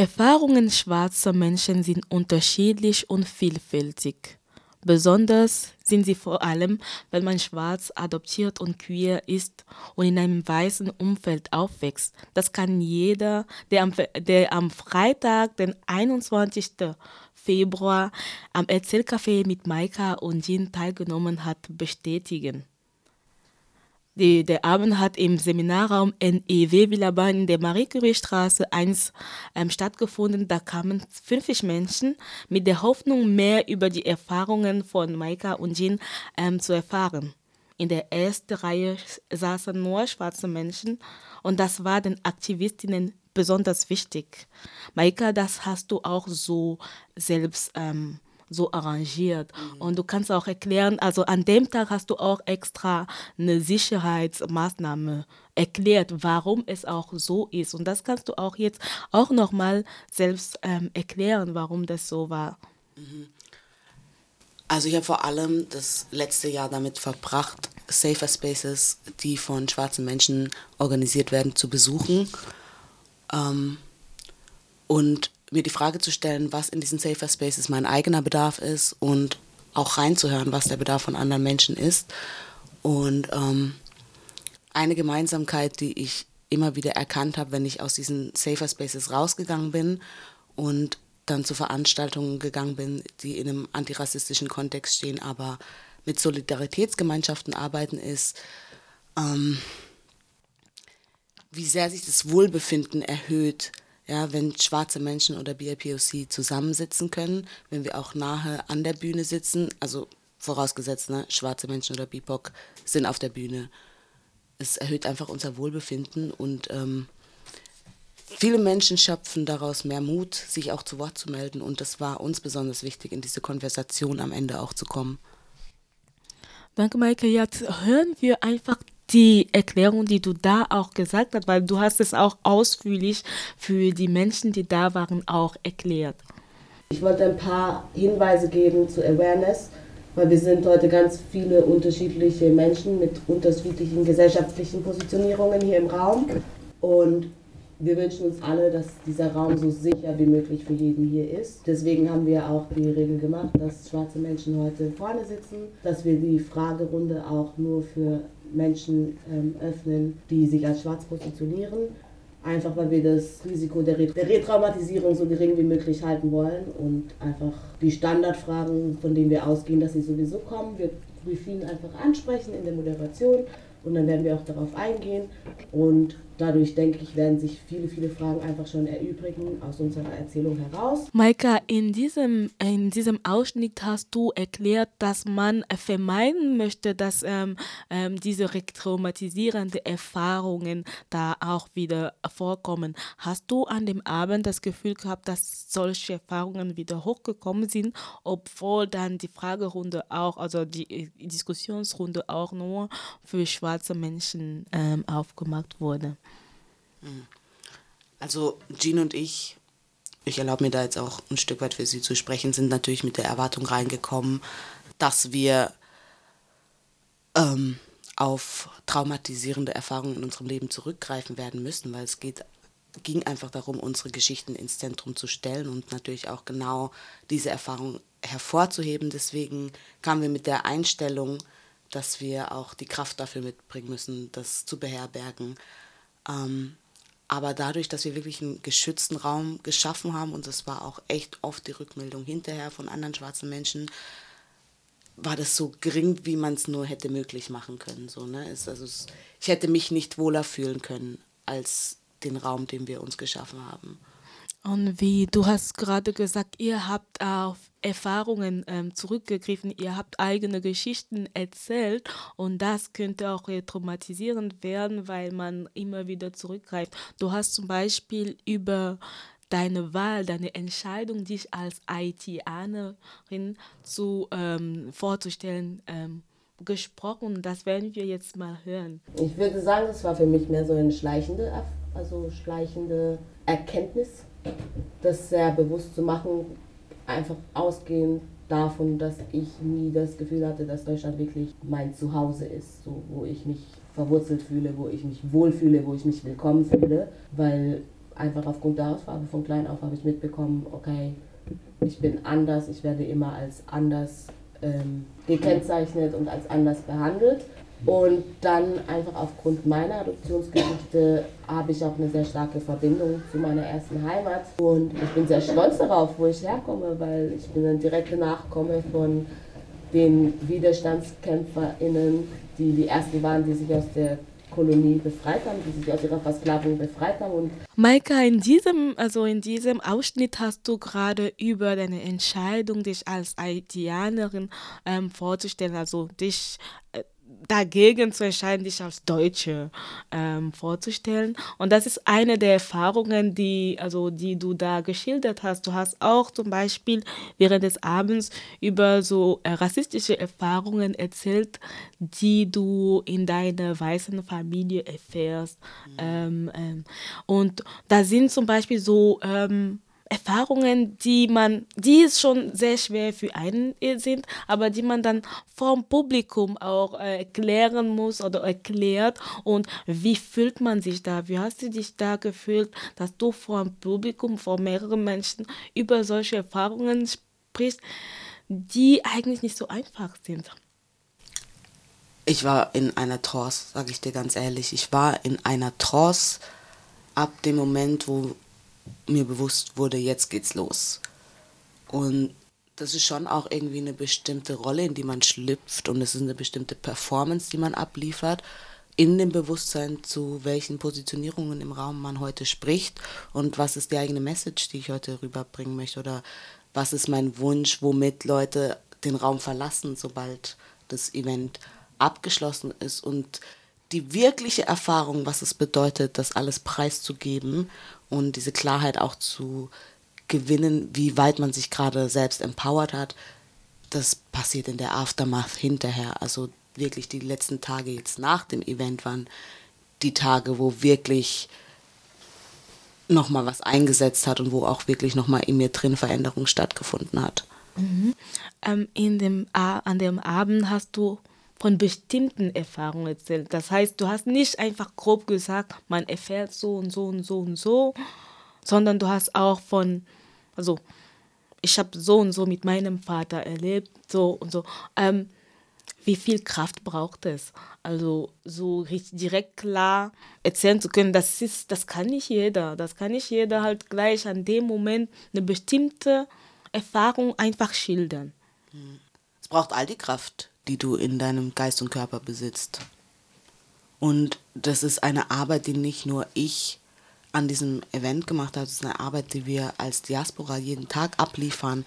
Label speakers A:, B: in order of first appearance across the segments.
A: Erfahrungen schwarzer Menschen sind unterschiedlich und vielfältig. Besonders sind sie vor allem, wenn man schwarz adoptiert und queer ist und in einem weißen Umfeld aufwächst. Das kann jeder, der am, der am Freitag, den 21. Februar, am Erzählcafé mit Maika und Jean teilgenommen hat, bestätigen. Die, der Abend hat im Seminarraum NEW Villabahn in der Marie-Curie-Straße 1 ähm, stattgefunden. Da kamen 50 Menschen mit der Hoffnung, mehr über die Erfahrungen von Maika und Jean ähm, zu erfahren. In der ersten Reihe saßen nur schwarze Menschen und das war den Aktivistinnen besonders wichtig. Maika, das hast du auch so selbst ähm, so arrangiert. Mhm. Und du kannst auch erklären, also an dem Tag hast du auch extra eine Sicherheitsmaßnahme erklärt, warum es auch so ist. Und das kannst du auch jetzt auch nochmal selbst ähm, erklären, warum das so war. Mhm.
B: Also ich habe vor allem das letzte Jahr damit verbracht, Safer Spaces, die von schwarzen Menschen organisiert werden, zu besuchen. Ähm, und mir die Frage zu stellen, was in diesen Safer Spaces mein eigener Bedarf ist und auch reinzuhören, was der Bedarf von anderen Menschen ist. Und ähm, eine Gemeinsamkeit, die ich immer wieder erkannt habe, wenn ich aus diesen Safer Spaces rausgegangen bin und dann zu Veranstaltungen gegangen bin, die in einem antirassistischen Kontext stehen, aber mit Solidaritätsgemeinschaften arbeiten, ist, ähm, wie sehr sich das Wohlbefinden erhöht, ja, wenn schwarze Menschen oder BIPOC zusammensitzen können, wenn wir auch nahe an der Bühne sitzen, also vorausgesetzt, ne, schwarze Menschen oder BIPOC sind auf der Bühne. Es erhöht einfach unser Wohlbefinden und ähm, viele Menschen schöpfen daraus mehr Mut, sich auch zu Wort zu melden und das war uns besonders wichtig, in diese Konversation am Ende auch zu kommen.
A: Danke, Maike. Jetzt hören wir einfach die Erklärung, die du da auch gesagt hast, weil du hast es auch ausführlich für die Menschen, die da waren, auch erklärt.
C: Ich wollte ein paar Hinweise geben zu Awareness, weil wir sind heute ganz viele unterschiedliche Menschen mit unterschiedlichen gesellschaftlichen Positionierungen hier im Raum. Und wir wünschen uns alle, dass dieser Raum so sicher wie möglich für jeden hier ist. Deswegen haben wir auch die Regel gemacht, dass schwarze Menschen heute vorne sitzen, dass wir die Fragerunde auch nur für Menschen ähm, öffnen, die sich als schwarz positionieren. Einfach weil wir das Risiko der, Re der Retraumatisierung so gering wie möglich halten wollen und einfach die Standardfragen, von denen wir ausgehen, dass sie sowieso kommen, wir vielen einfach ansprechen in der Moderation und dann werden wir auch darauf eingehen und dadurch, denke ich, werden sich viele, viele Fragen einfach schon erübrigen aus unserer Erzählung heraus.
A: Maika, in diesem, in diesem Ausschnitt hast du erklärt, dass man vermeiden möchte, dass ähm, ähm, diese retraumatisierenden Erfahrungen da auch wieder vorkommen. Hast du an dem Abend das Gefühl gehabt, dass solche Erfahrungen wieder hochgekommen sind, obwohl dann die Fragerunde auch, also die Diskussionsrunde auch nur für schwarze Menschen ähm, aufgemacht wurde?
B: Hm. Also Jean und ich, ich erlaube mir da jetzt auch ein Stück weit für Sie zu sprechen, sind natürlich mit der Erwartung reingekommen, dass wir ähm, auf traumatisierende Erfahrungen in unserem Leben zurückgreifen werden müssen, weil es geht, ging einfach darum, unsere Geschichten ins Zentrum zu stellen und natürlich auch genau diese Erfahrung hervorzuheben. Deswegen kamen wir mit der Einstellung, dass wir auch die Kraft dafür mitbringen müssen, das zu beherbergen. Ähm, aber dadurch, dass wir wirklich einen geschützten Raum geschaffen haben, und das war auch echt oft die Rückmeldung hinterher von anderen schwarzen Menschen, war das so gering, wie man es nur hätte möglich machen können. So, ne? es, also es, ich hätte mich nicht wohler fühlen können als den Raum, den wir uns geschaffen haben.
A: Und wie du hast gerade gesagt, ihr habt auf Erfahrungen ähm, zurückgegriffen, ihr habt eigene Geschichten erzählt und das könnte auch traumatisierend werden, weil man immer wieder zurückgreift. Du hast zum Beispiel über deine Wahl, deine Entscheidung, dich als Haitianerin zu ähm, vorzustellen, ähm, gesprochen. Das werden wir jetzt mal hören.
C: Ich würde sagen, das war für mich mehr so eine schleichende, also schleichende Erkenntnis das sehr bewusst zu machen, einfach ausgehend davon, dass ich nie das Gefühl hatte, dass Deutschland wirklich mein Zuhause ist, so, wo ich mich verwurzelt fühle, wo ich mich wohlfühle, wo ich mich willkommen fühle, weil einfach aufgrund der Hautfarbe von klein auf habe ich mitbekommen, okay, ich bin anders, ich werde immer als anders ähm, gekennzeichnet und als anders behandelt. Und dann einfach aufgrund meiner Adoptionsgeschichte habe ich auch eine sehr starke Verbindung zu meiner ersten Heimat. Und ich bin sehr stolz darauf, wo ich herkomme, weil ich bin ein direkter Nachkomme von den WiderstandskämpferInnen, die die ersten waren, die sich aus der Kolonie befreit haben, die sich aus ihrer Versklavung befreit haben. Und
A: Maika, in diesem, also in diesem Ausschnitt hast du gerade über deine Entscheidung, dich als Haitianerin ähm, vorzustellen, also dich äh, dagegen zu entscheiden, dich als Deutsche ähm, vorzustellen. Und das ist eine der Erfahrungen, die, also, die du da geschildert hast. Du hast auch zum Beispiel während des Abends über so äh, rassistische Erfahrungen erzählt, die du in deiner weißen Familie erfährst. Mhm. Ähm, ähm, und da sind zum Beispiel so ähm, Erfahrungen, die man, die es schon sehr schwer für einen sind, aber die man dann vom Publikum auch äh, erklären muss oder erklärt. Und wie fühlt man sich da? Wie hast du dich da gefühlt, dass du vor einem Publikum, vor mehreren Menschen über solche Erfahrungen sprichst, die eigentlich nicht so einfach sind?
B: Ich war in einer Trance, sage ich dir ganz ehrlich. Ich war in einer Trance ab dem Moment, wo mir bewusst wurde, jetzt geht's los. Und das ist schon auch irgendwie eine bestimmte Rolle, in die man schlüpft. Und es ist eine bestimmte Performance, die man abliefert, in dem Bewusstsein, zu welchen Positionierungen im Raum man heute spricht. Und was ist die eigene Message, die ich heute rüberbringen möchte? Oder was ist mein Wunsch, womit Leute den Raum verlassen, sobald das Event abgeschlossen ist? Und die wirkliche Erfahrung, was es bedeutet, das alles preiszugeben und diese Klarheit auch zu gewinnen, wie weit man sich gerade selbst empowert hat, das passiert in der Aftermath hinterher. Also wirklich die letzten Tage jetzt nach dem Event waren die Tage, wo wirklich nochmal was eingesetzt hat und wo auch wirklich nochmal in mir drin Veränderung stattgefunden hat.
A: Mhm. Ähm, in dem, an dem Abend hast du von bestimmten Erfahrungen erzählt. Das heißt, du hast nicht einfach grob gesagt, man erfährt so und so und so und so, sondern du hast auch von, also ich habe so und so mit meinem Vater erlebt, so und so. Ähm, wie viel Kraft braucht es? Also so direkt klar erzählen zu können, das ist, das kann nicht jeder. Das kann nicht jeder halt gleich an dem Moment eine bestimmte Erfahrung einfach schildern.
B: Es braucht all die Kraft, die du in deinem Geist und Körper besitzt. Und das ist eine Arbeit, die nicht nur ich an diesem Event gemacht habe, das ist eine Arbeit, die wir als Diaspora jeden Tag abliefern,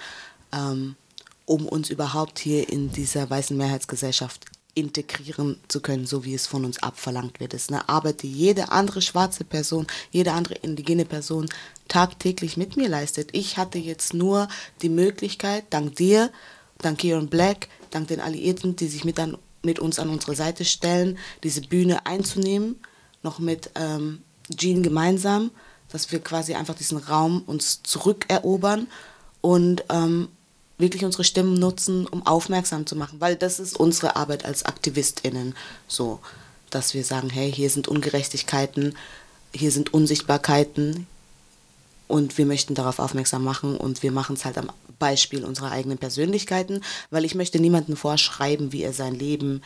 B: ähm, um uns überhaupt hier in dieser weißen Mehrheitsgesellschaft integrieren zu können, so wie es von uns abverlangt wird. Es ist eine Arbeit, die jede andere schwarze Person, jede andere indigene Person tagtäglich mit mir leistet. Ich hatte jetzt nur die Möglichkeit, dank dir, dank Kieran Black, dank den Alliierten, die sich mit, an, mit uns an unsere Seite stellen, diese Bühne einzunehmen, noch mit ähm, Jean gemeinsam, dass wir quasi einfach diesen Raum uns zurückerobern und ähm, wirklich unsere Stimmen nutzen, um aufmerksam zu machen, weil das ist unsere Arbeit als AktivistInnen. So, dass wir sagen, hey, hier sind Ungerechtigkeiten, hier sind Unsichtbarkeiten, und wir möchten darauf aufmerksam machen und wir machen es halt am Beispiel unserer eigenen Persönlichkeiten, weil ich möchte niemandem vorschreiben, wie er sein Leben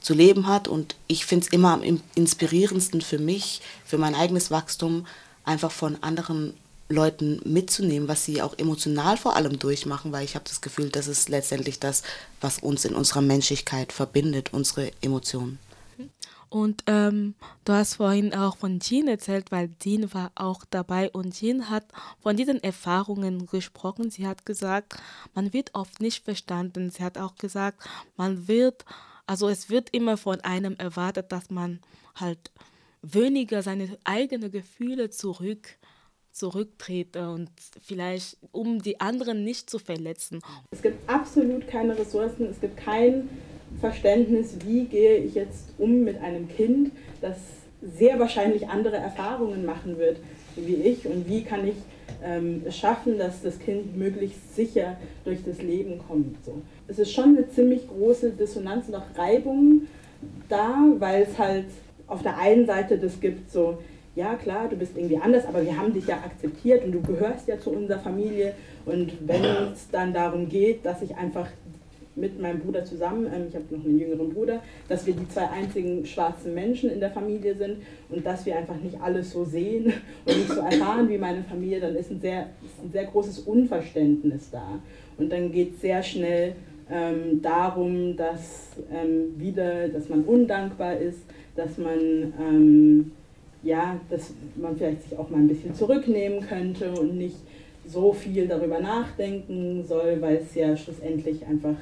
B: zu leben hat. Und ich finde es immer am inspirierendsten für mich, für mein eigenes Wachstum, einfach von anderen Leuten mitzunehmen, was sie auch emotional vor allem durchmachen, weil ich habe das Gefühl, das ist letztendlich das, was uns in unserer Menschlichkeit verbindet, unsere Emotionen.
A: Und ähm, du hast vorhin auch von Jean erzählt, weil Jean war auch dabei und Jean hat von diesen Erfahrungen gesprochen. Sie hat gesagt, man wird oft nicht verstanden. Sie hat auch gesagt, man wird, also es wird immer von einem erwartet, dass man halt weniger seine eigenen Gefühle zurück zurücktrete und vielleicht um die anderen nicht zu verletzen.
D: Es gibt absolut keine Ressourcen, es gibt kein Verständnis, wie gehe ich jetzt um mit einem Kind, das sehr wahrscheinlich andere Erfahrungen machen wird wie ich und wie kann ich ähm, es schaffen, dass das Kind möglichst sicher durch das Leben kommt. So. Es ist schon eine ziemlich große Dissonanz und auch Reibung da, weil es halt auf der einen Seite das gibt, so, ja klar, du bist irgendwie anders, aber wir haben dich ja akzeptiert und du gehörst ja zu unserer Familie. Und wenn es dann darum geht, dass ich einfach mit meinem Bruder zusammen, ähm, ich habe noch einen jüngeren Bruder, dass wir die zwei einzigen schwarzen Menschen in der Familie sind und dass wir einfach nicht alles so sehen und nicht so erfahren wie meine Familie, dann ist ein sehr, ist ein sehr großes Unverständnis da. Und dann geht es sehr schnell ähm, darum, dass ähm, wieder, dass man undankbar ist, dass man ähm, ja, dass man vielleicht sich auch mal ein bisschen zurücknehmen könnte und nicht so viel darüber nachdenken soll, weil es ja schlussendlich einfach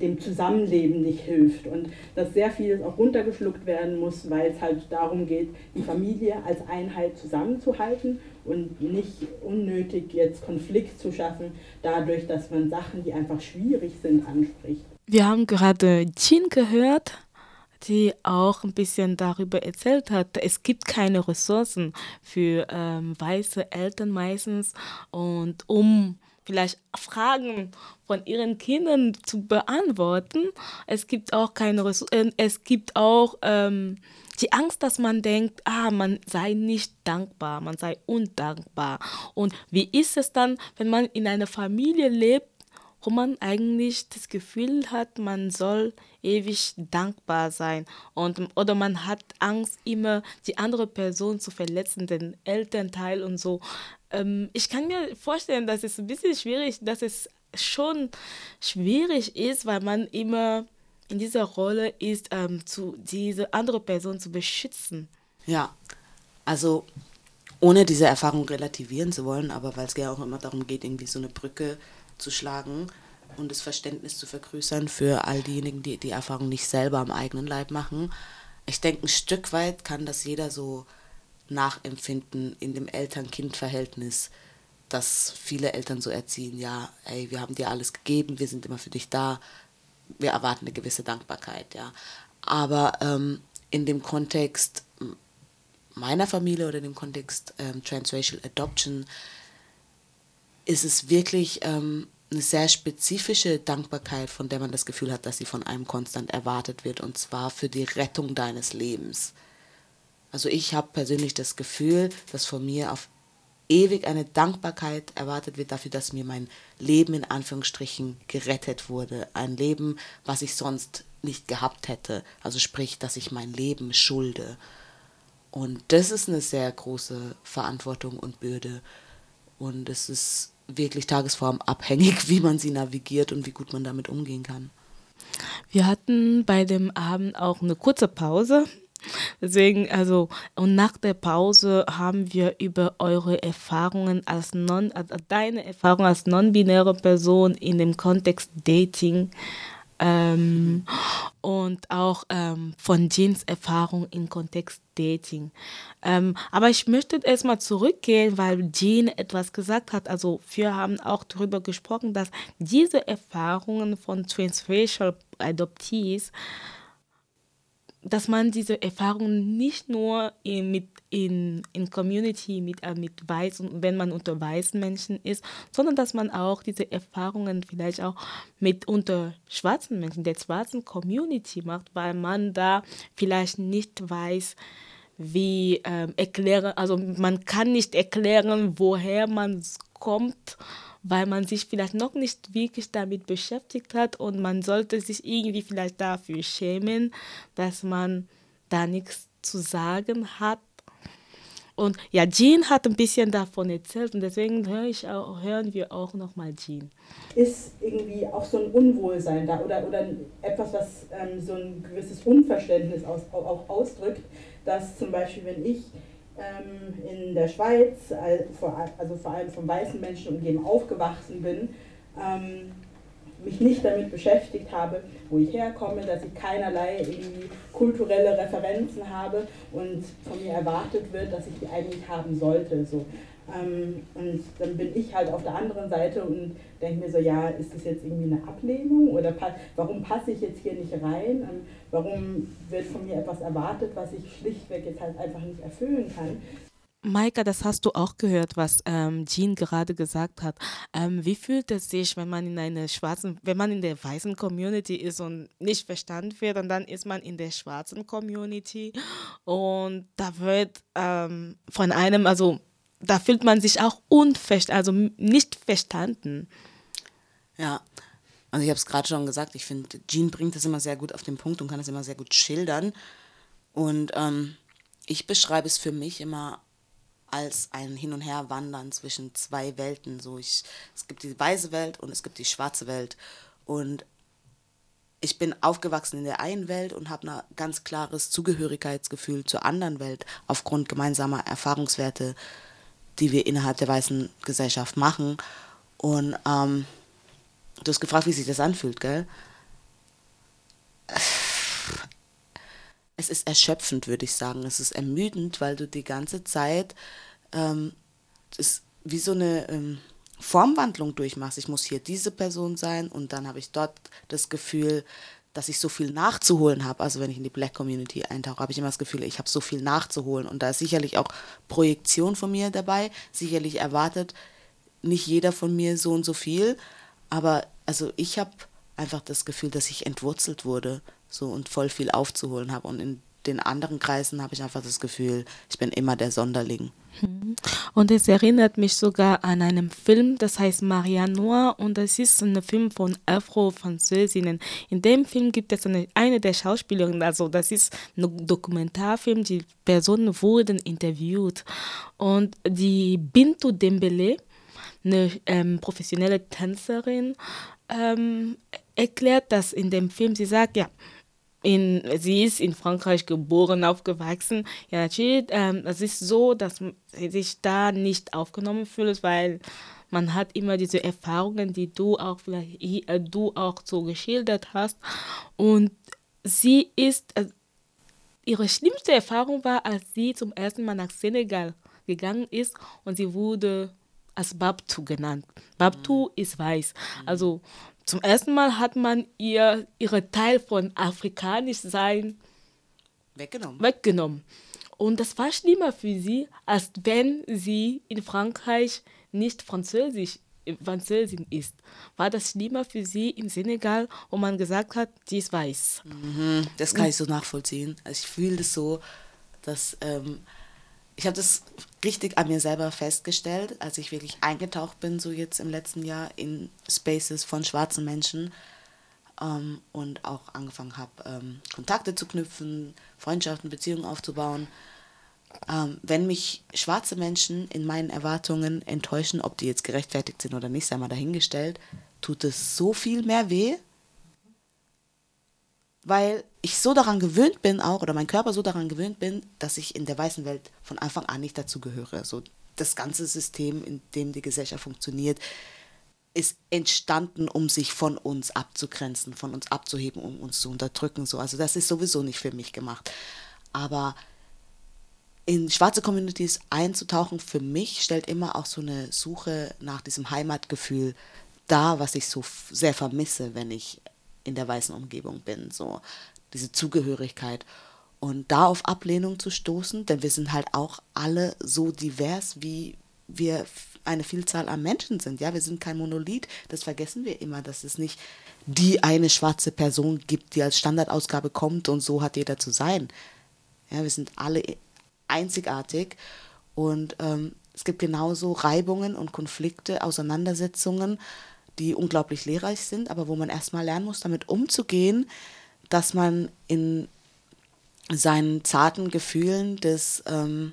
D: dem Zusammenleben nicht hilft und dass sehr vieles auch runtergeschluckt werden muss, weil es halt darum geht, die Familie als Einheit zusammenzuhalten und nicht unnötig jetzt Konflikt zu schaffen, dadurch, dass man Sachen, die einfach schwierig sind, anspricht.
A: Wir haben gerade Jean gehört, die auch ein bisschen darüber erzählt hat, es gibt keine Ressourcen für ähm, weiße Eltern meistens und um vielleicht Fragen von ihren Kindern zu beantworten. Es gibt auch keine Ressourcen, äh, es gibt auch ähm, die Angst, dass man denkt, ah, man sei nicht dankbar, man sei undankbar. Und wie ist es dann, wenn man in einer Familie lebt, wo man eigentlich das Gefühl hat, man soll ewig dankbar sein und oder man hat Angst immer die andere Person zu verletzen, den Elternteil und so. Ähm, ich kann mir vorstellen, dass es ein bisschen schwierig, dass es schon schwierig ist, weil man immer in dieser Rolle ist, ähm, zu, diese andere Person zu beschützen.
B: Ja, also ohne diese Erfahrung relativieren zu wollen, aber weil es ja auch immer darum geht, irgendwie so eine Brücke zu schlagen und das Verständnis zu vergrößern für all diejenigen, die die Erfahrung nicht selber am eigenen Leib machen. Ich denke, ein Stück weit kann das jeder so nachempfinden in dem Eltern-Kind-Verhältnis, dass viele Eltern so erziehen, ja, ey, wir haben dir alles gegeben, wir sind immer für dich da, wir erwarten eine gewisse Dankbarkeit, ja. Aber ähm, in dem Kontext meiner Familie oder in dem Kontext ähm, Transracial Adoption ist es wirklich ähm, eine sehr spezifische Dankbarkeit, von der man das Gefühl hat, dass sie von einem konstant erwartet wird, und zwar für die Rettung deines Lebens. Also ich habe persönlich das Gefühl, dass von mir auf ewig eine Dankbarkeit erwartet wird dafür, dass mir mein Leben in Anführungsstrichen gerettet wurde. Ein Leben, was ich sonst nicht gehabt hätte. Also sprich, dass ich mein Leben schulde. Und das ist eine sehr große Verantwortung und Bürde. Und es ist wirklich tagesformabhängig, wie man sie navigiert und wie gut man damit umgehen kann.
A: Wir hatten bei dem Abend auch eine kurze Pause Deswegen, also, und nach der Pause haben wir über eure Erfahrungen als non, also deine Erfahrung als non-binäre Person in dem Kontext Dating ähm, und auch ähm, von Jeans Erfahrung im Kontext Dating. Ähm, aber ich möchte erstmal zurückgehen, weil Jean etwas gesagt hat. Also wir haben auch darüber gesprochen, dass diese Erfahrungen von Transracial Adoptees dass man diese Erfahrungen nicht nur in, mit, in, in Community mit, äh, mit Weißen, wenn man unter weißen Menschen ist, sondern dass man auch diese Erfahrungen vielleicht auch mit unter schwarzen Menschen, der schwarzen Community macht, weil man da vielleicht nicht weiß, wie ähm, erklären, also man kann nicht erklären, woher man kommt weil man sich vielleicht noch nicht wirklich damit beschäftigt hat und man sollte sich irgendwie vielleicht dafür schämen, dass man da nichts zu sagen hat. Und ja, Jean hat ein bisschen davon erzählt und deswegen hör auch, hören wir auch nochmal Jean.
D: Ist irgendwie auch so ein Unwohlsein da oder, oder etwas, was ähm, so ein gewisses Unverständnis aus, auch ausdrückt, dass zum Beispiel, wenn ich in der Schweiz, also vor allem von weißen Menschen umgeben, aufgewachsen bin, ähm, mich nicht damit beschäftigt habe, wo ich herkomme, dass ich keinerlei irgendwie kulturelle Referenzen habe und von mir erwartet wird, dass ich die eigentlich haben sollte. So. Ähm, und dann bin ich halt auf der anderen Seite und denke mir so, ja, ist das jetzt irgendwie eine Ablehnung oder pa warum passe ich jetzt hier nicht rein? Ähm, warum wird von mir etwas erwartet, was ich schlichtweg jetzt halt einfach nicht erfüllen kann?
A: Maika, das hast du auch gehört, was ähm, Jean gerade gesagt hat. Ähm, wie fühlt es sich, wenn man in einer schwarzen, wenn man in der weißen Community ist und nicht verstanden wird und dann ist man in der schwarzen Community und da wird ähm, von einem, also da fühlt man sich auch unfest, also nicht verstanden.
B: Ja, also ich habe es gerade schon gesagt, ich finde, Jean bringt das immer sehr gut auf den Punkt und kann es immer sehr gut schildern. Und ähm, ich beschreibe es für mich immer als ein Hin- und Herwandern zwischen zwei Welten. So ich, es gibt die weiße Welt und es gibt die schwarze Welt. Und ich bin aufgewachsen in der einen Welt und habe ein ganz klares Zugehörigkeitsgefühl zur anderen Welt aufgrund gemeinsamer Erfahrungswerte, die wir innerhalb der weißen Gesellschaft machen. Und ähm, du hast gefragt, wie sich das anfühlt, gell? es ist erschöpfend, würde ich sagen. Es ist ermüdend, weil du die ganze Zeit ähm, ist wie so eine ähm, Formwandlung durchmachst. Ich muss hier diese Person sein und dann habe ich dort das Gefühl, dass ich so viel nachzuholen habe. Also wenn ich in die Black Community eintauche, habe ich immer das Gefühl, ich habe so viel nachzuholen. Und da ist sicherlich auch Projektion von mir dabei. Sicherlich erwartet nicht jeder von mir so und so viel. Aber also ich habe einfach das Gefühl, dass ich entwurzelt wurde so und voll viel aufzuholen habe. Und in den anderen Kreisen habe ich einfach das Gefühl, ich bin immer der Sonderling.
A: Mhm. Und es erinnert mich sogar an einen Film, das heißt Maria Noir und das ist ein Film von Afro-Französinnen. In dem Film gibt es eine, eine der Schauspielerinnen, also das ist ein Dokumentarfilm, die Personen wurden interviewt und die Bintou Dembele, eine ähm, professionelle Tänzerin, ähm, erklärt das in dem Film. Sie sagt, ja, in, sie ist in Frankreich geboren, aufgewachsen. Ja, natürlich, ähm, es ist so, dass sie sich da nicht aufgenommen fühlt, weil man hat immer diese Erfahrungen, die du auch vielleicht äh, du auch so geschildert hast. Und sie ist, äh, ihre schlimmste Erfahrung war, als sie zum ersten Mal nach Senegal gegangen ist und sie wurde als Babtu genannt. Babtu mhm. ist weiß. Also zum ersten Mal hat man ihr ihre Teil von afrikanisch sein
B: weggenommen.
A: weggenommen. Und das war schlimmer für sie, als wenn sie in Frankreich nicht Französisch Französin ist. War das schlimmer für sie in Senegal, wo man gesagt hat, sie ist weiß?
B: Mhm, das kann ich so nachvollziehen. Also ich fühle das so, dass ähm, ich habe das richtig an mir selber festgestellt, als ich wirklich eingetaucht bin, so jetzt im letzten Jahr in Spaces von schwarzen Menschen ähm, und auch angefangen habe, ähm, Kontakte zu knüpfen, Freundschaften, Beziehungen aufzubauen. Ähm, wenn mich schwarze Menschen in meinen Erwartungen enttäuschen, ob die jetzt gerechtfertigt sind oder nicht, sei mal dahingestellt, tut es so viel mehr weh, weil ich so daran gewöhnt bin auch, oder mein Körper so daran gewöhnt bin, dass ich in der weißen Welt von Anfang an nicht dazu gehöre. So das ganze System, in dem die Gesellschaft funktioniert, ist entstanden, um sich von uns abzugrenzen, von uns abzuheben, um uns zu unterdrücken. So. Also das ist sowieso nicht für mich gemacht. Aber in schwarze Communities einzutauchen, für mich stellt immer auch so eine Suche nach diesem Heimatgefühl dar, was ich so sehr vermisse, wenn ich in der weißen Umgebung bin, so diese Zugehörigkeit. Und da auf Ablehnung zu stoßen, denn wir sind halt auch alle so divers, wie wir eine Vielzahl an Menschen sind. Ja, wir sind kein Monolith, das vergessen wir immer, dass es nicht die eine schwarze Person gibt, die als Standardausgabe kommt und so hat jeder zu sein. Ja, wir sind alle einzigartig und ähm, es gibt genauso Reibungen und Konflikte, Auseinandersetzungen die unglaublich lehrreich sind, aber wo man erstmal lernen muss, damit umzugehen, dass man in seinen zarten Gefühlen des ähm,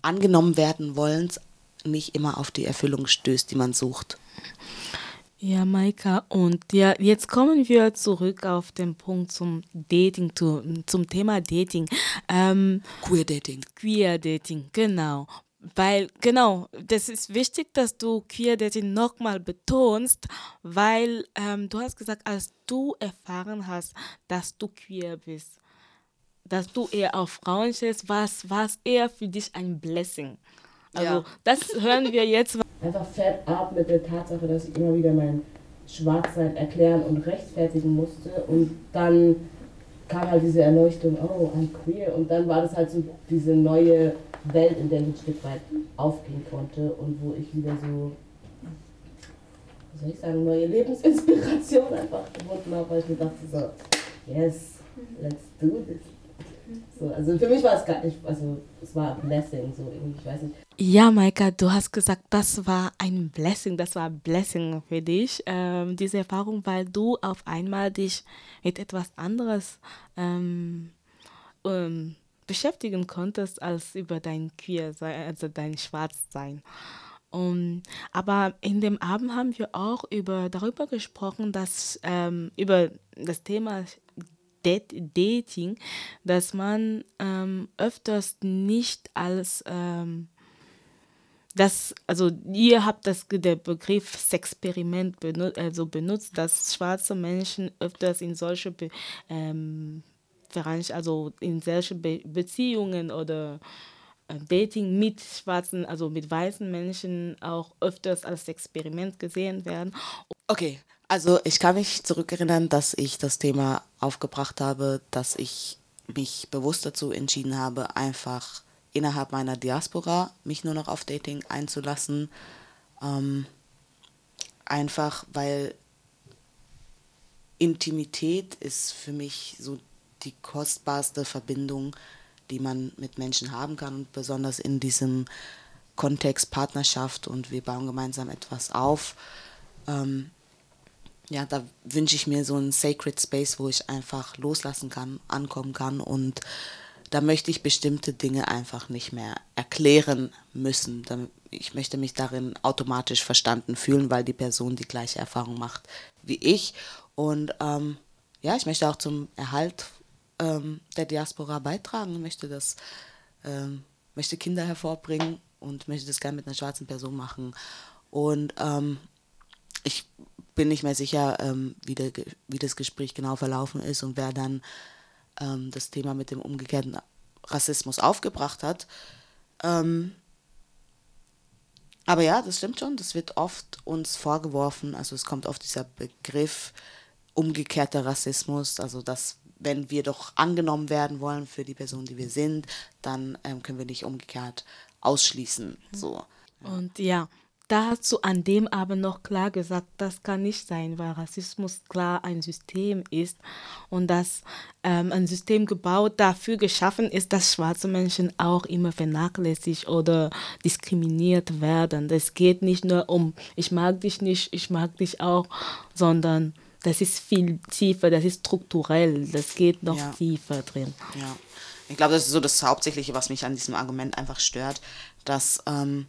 B: angenommen werden wollens nicht immer auf die Erfüllung stößt, die man sucht.
A: Ja, Maika, und ja, jetzt kommen wir zurück auf den Punkt zum Dating, zum Thema Dating.
B: Ähm, Queer Dating.
A: Queer Dating, genau. Weil, genau, das ist wichtig, dass du Queer Dating nochmal betonst, weil ähm, du hast gesagt, als du erfahren hast, dass du queer bist, dass du eher auf Frauen stehst, war es eher für dich ein Blessing. Also, ja. das hören wir jetzt.
C: Einfach fett ab mit der Tatsache, dass ich immer wieder mein Schwarzsein erklären und rechtfertigen musste und dann kam halt diese Erleuchtung, oh, I'm queer und dann war das halt so diese neue Welt, in der ich ein Stück weit aufgehen konnte und wo ich wieder so, wie soll ich sagen, neue Lebensinspiration einfach gefunden habe, weil ich mir dachte so, yes, let's do this. So, also für mich war es gar nicht, also es war ein Blessing, so irgendwie, ich weiß nicht.
A: Ja, Maika, du hast gesagt, das war ein Blessing, das war ein Blessing für dich, ähm, diese Erfahrung, weil du auf einmal dich mit etwas anderes ähm, ähm, beschäftigen konntest als über dein Queer sein, also dein Schwarzsein. Um, aber in dem Abend haben wir auch über, darüber gesprochen, dass ähm, über das Thema Dating, dass man ähm, öfters nicht als ähm, das, also ihr habt das der Begriff Sexperiment benutzt, also benutzt, dass schwarze Menschen öfters in solche Be ähm, also in solche Be Beziehungen oder äh, Dating mit schwarzen, also mit weißen Menschen auch öfters als Experiment gesehen werden.
B: Okay, also ich kann mich zurückerinnern, dass ich das Thema aufgebracht habe, dass ich mich bewusst dazu entschieden habe, einfach innerhalb meiner Diaspora mich nur noch auf Dating einzulassen. Ähm, einfach weil Intimität ist für mich so die kostbarste Verbindung, die man mit Menschen haben kann besonders in diesem Kontext Partnerschaft und wir bauen gemeinsam etwas auf. Ähm, ja, da wünsche ich mir so einen Sacred Space, wo ich einfach loslassen kann, ankommen kann und da möchte ich bestimmte Dinge einfach nicht mehr erklären müssen. Ich möchte mich darin automatisch verstanden fühlen, weil die Person die gleiche Erfahrung macht wie ich. Und ähm, ja, ich möchte auch zum Erhalt ähm, der Diaspora beitragen, möchte das, ähm, möchte Kinder hervorbringen und möchte das gerne mit einer schwarzen Person machen. Und ähm, ich bin nicht mehr sicher, ähm, wie, der, wie das Gespräch genau verlaufen ist und wer dann ähm, das Thema mit dem umgekehrten Rassismus aufgebracht hat. Ähm, aber ja, das stimmt schon, das wird oft uns vorgeworfen, also es kommt oft dieser Begriff umgekehrter Rassismus, also dass wenn wir doch angenommen werden wollen für die Person, die wir sind, dann ähm, können wir nicht umgekehrt ausschließen. So.
A: Und ja, da hast du an dem Abend noch klar gesagt, das kann nicht sein, weil Rassismus klar ein System ist und dass ähm, ein System gebaut dafür geschaffen ist, dass schwarze Menschen auch immer vernachlässigt oder diskriminiert werden. Das geht nicht nur um, ich mag dich nicht, ich mag dich auch, sondern das ist viel tiefer, das ist strukturell, das geht noch ja. tiefer drin.
B: Ja, ich glaube, das ist so das Hauptsächliche, was mich an diesem Argument einfach stört, dass ähm,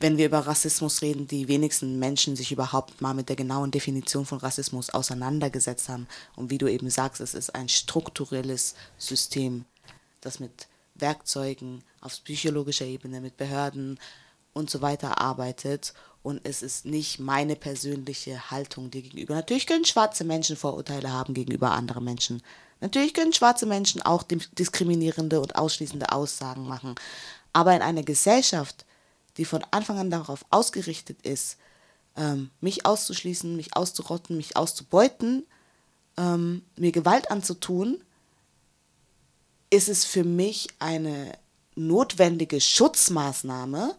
B: wenn wir über Rassismus reden, die wenigsten Menschen sich überhaupt mal mit der genauen Definition von Rassismus auseinandergesetzt haben. Und wie du eben sagst, es ist ein strukturelles System, das mit Werkzeugen auf psychologischer Ebene, mit Behörden und so weiter arbeitet. Und es ist nicht meine persönliche Haltung dir gegenüber. Natürlich können schwarze Menschen Vorurteile haben gegenüber anderen Menschen. Natürlich können schwarze Menschen auch diskriminierende und ausschließende Aussagen machen. Aber in einer Gesellschaft, die von Anfang an darauf ausgerichtet ist, ähm, mich auszuschließen, mich auszurotten, mich auszubeuten, ähm, mir Gewalt anzutun, ist es für mich eine notwendige Schutzmaßnahme,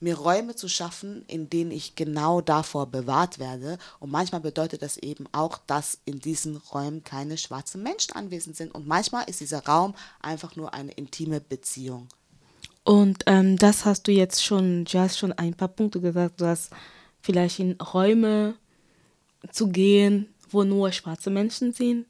B: mir Räume zu schaffen, in denen ich genau davor bewahrt werde. Und manchmal bedeutet das eben auch, dass in diesen Räumen keine schwarzen Menschen anwesend sind. Und manchmal ist dieser Raum einfach nur eine intime Beziehung.
A: Und ähm, das hast du jetzt schon, du hast schon ein paar Punkte gesagt, du hast vielleicht in Räume zu gehen, wo nur schwarze Menschen sind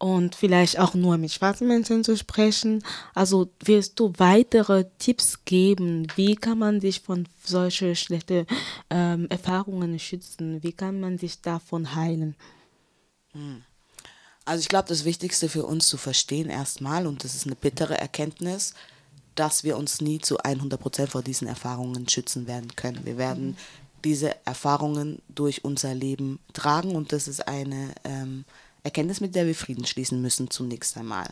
A: und vielleicht auch nur mit schwarzen Menschen zu sprechen. Also wirst du weitere Tipps geben, wie kann man sich von solchen schlechten ähm, Erfahrungen schützen, wie kann man sich davon heilen?
B: Hm. Also ich glaube, das Wichtigste für uns zu verstehen erstmal, und das ist eine bittere Erkenntnis, dass wir uns nie zu 100% vor diesen Erfahrungen schützen werden können. Wir werden mhm. diese Erfahrungen durch unser Leben tragen und das ist eine ähm, Erkenntnis, mit der wir Frieden schließen müssen zunächst einmal.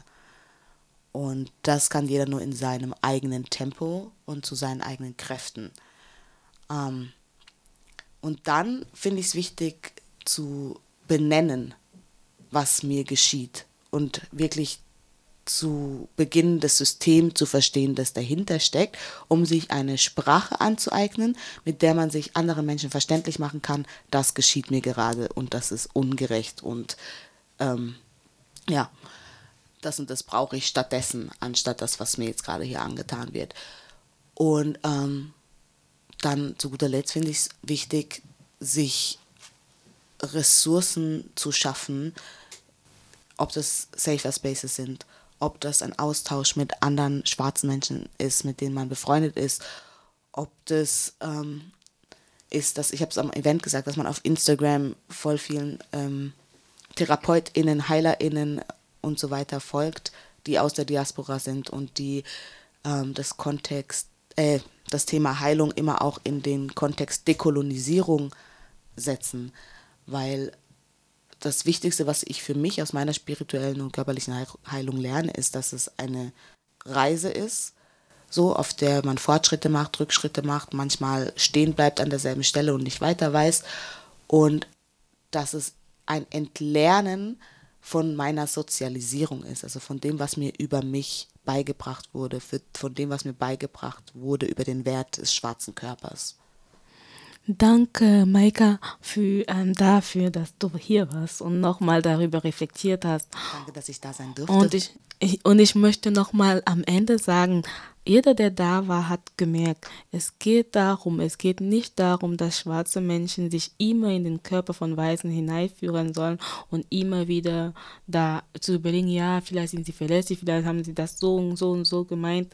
B: Und das kann jeder nur in seinem eigenen Tempo und zu seinen eigenen Kräften. Ähm, und dann finde ich es wichtig zu benennen, was mir geschieht und wirklich zu beginnen, das System zu verstehen, das dahinter steckt, um sich eine Sprache anzueignen, mit der man sich anderen Menschen verständlich machen kann, das geschieht mir gerade und das ist ungerecht und ähm, ja, das und das brauche ich stattdessen, anstatt das, was mir jetzt gerade hier angetan wird. Und ähm, dann zu guter Letzt finde ich es wichtig, sich Ressourcen zu schaffen, ob das Safer Spaces sind, ob das ein Austausch mit anderen schwarzen Menschen ist, mit denen man befreundet ist, ob das ähm, ist, dass ich habe es am Event gesagt, dass man auf Instagram voll vielen ähm, TherapeutInnen, HeilerInnen und so weiter folgt, die aus der Diaspora sind und die ähm, das Kontext, äh, das Thema Heilung immer auch in den Kontext Dekolonisierung setzen, weil das Wichtigste, was ich für mich aus meiner spirituellen und körperlichen Heilung lerne, ist, dass es eine Reise ist, so auf der man Fortschritte macht, Rückschritte macht, manchmal stehen bleibt an derselben Stelle und nicht weiter weiß. Und dass es ein Entlernen von meiner Sozialisierung ist, also von dem, was mir über mich beigebracht wurde, für, von dem, was mir beigebracht wurde über den Wert des schwarzen Körpers.
A: Danke, Maika, für, ähm, dafür, dass du hier warst und nochmal darüber reflektiert hast.
B: Danke, dass ich da sein durfte.
A: Und ich, ich, und ich möchte nochmal am Ende sagen, jeder, der da war, hat gemerkt, es geht darum, es geht nicht darum, dass schwarze Menschen sich immer in den Körper von Weißen hineinführen sollen und immer wieder da zu überlegen, ja, vielleicht sind sie verletzlich, vielleicht haben sie das so und so und so gemeint.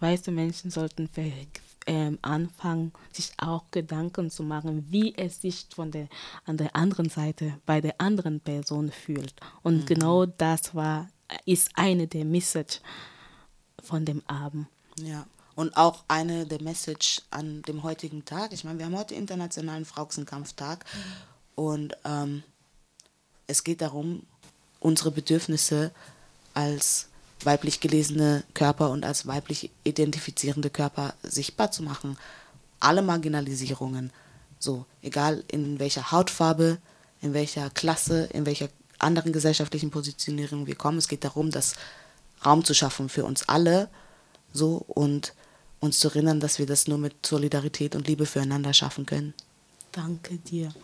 A: Weiße Menschen sollten ähm, anfangen, sich auch Gedanken zu machen, wie es sich von der, an der anderen Seite bei der anderen Person fühlt. Und mhm. genau das war, ist eine der Message von dem Abend.
B: Ja. Und auch eine der Message an dem heutigen Tag. Ich meine, wir haben heute Internationalen Frauenkampftag mhm. und ähm, es geht darum, unsere Bedürfnisse als weiblich gelesene Körper und als weiblich identifizierende Körper sichtbar zu machen. Alle Marginalisierungen, so egal in welcher Hautfarbe, in welcher Klasse, in welcher anderen gesellschaftlichen Positionierung wir kommen, es geht darum, das Raum zu schaffen für uns alle, so und uns zu erinnern, dass wir das nur mit Solidarität und Liebe füreinander schaffen können.
A: Danke dir.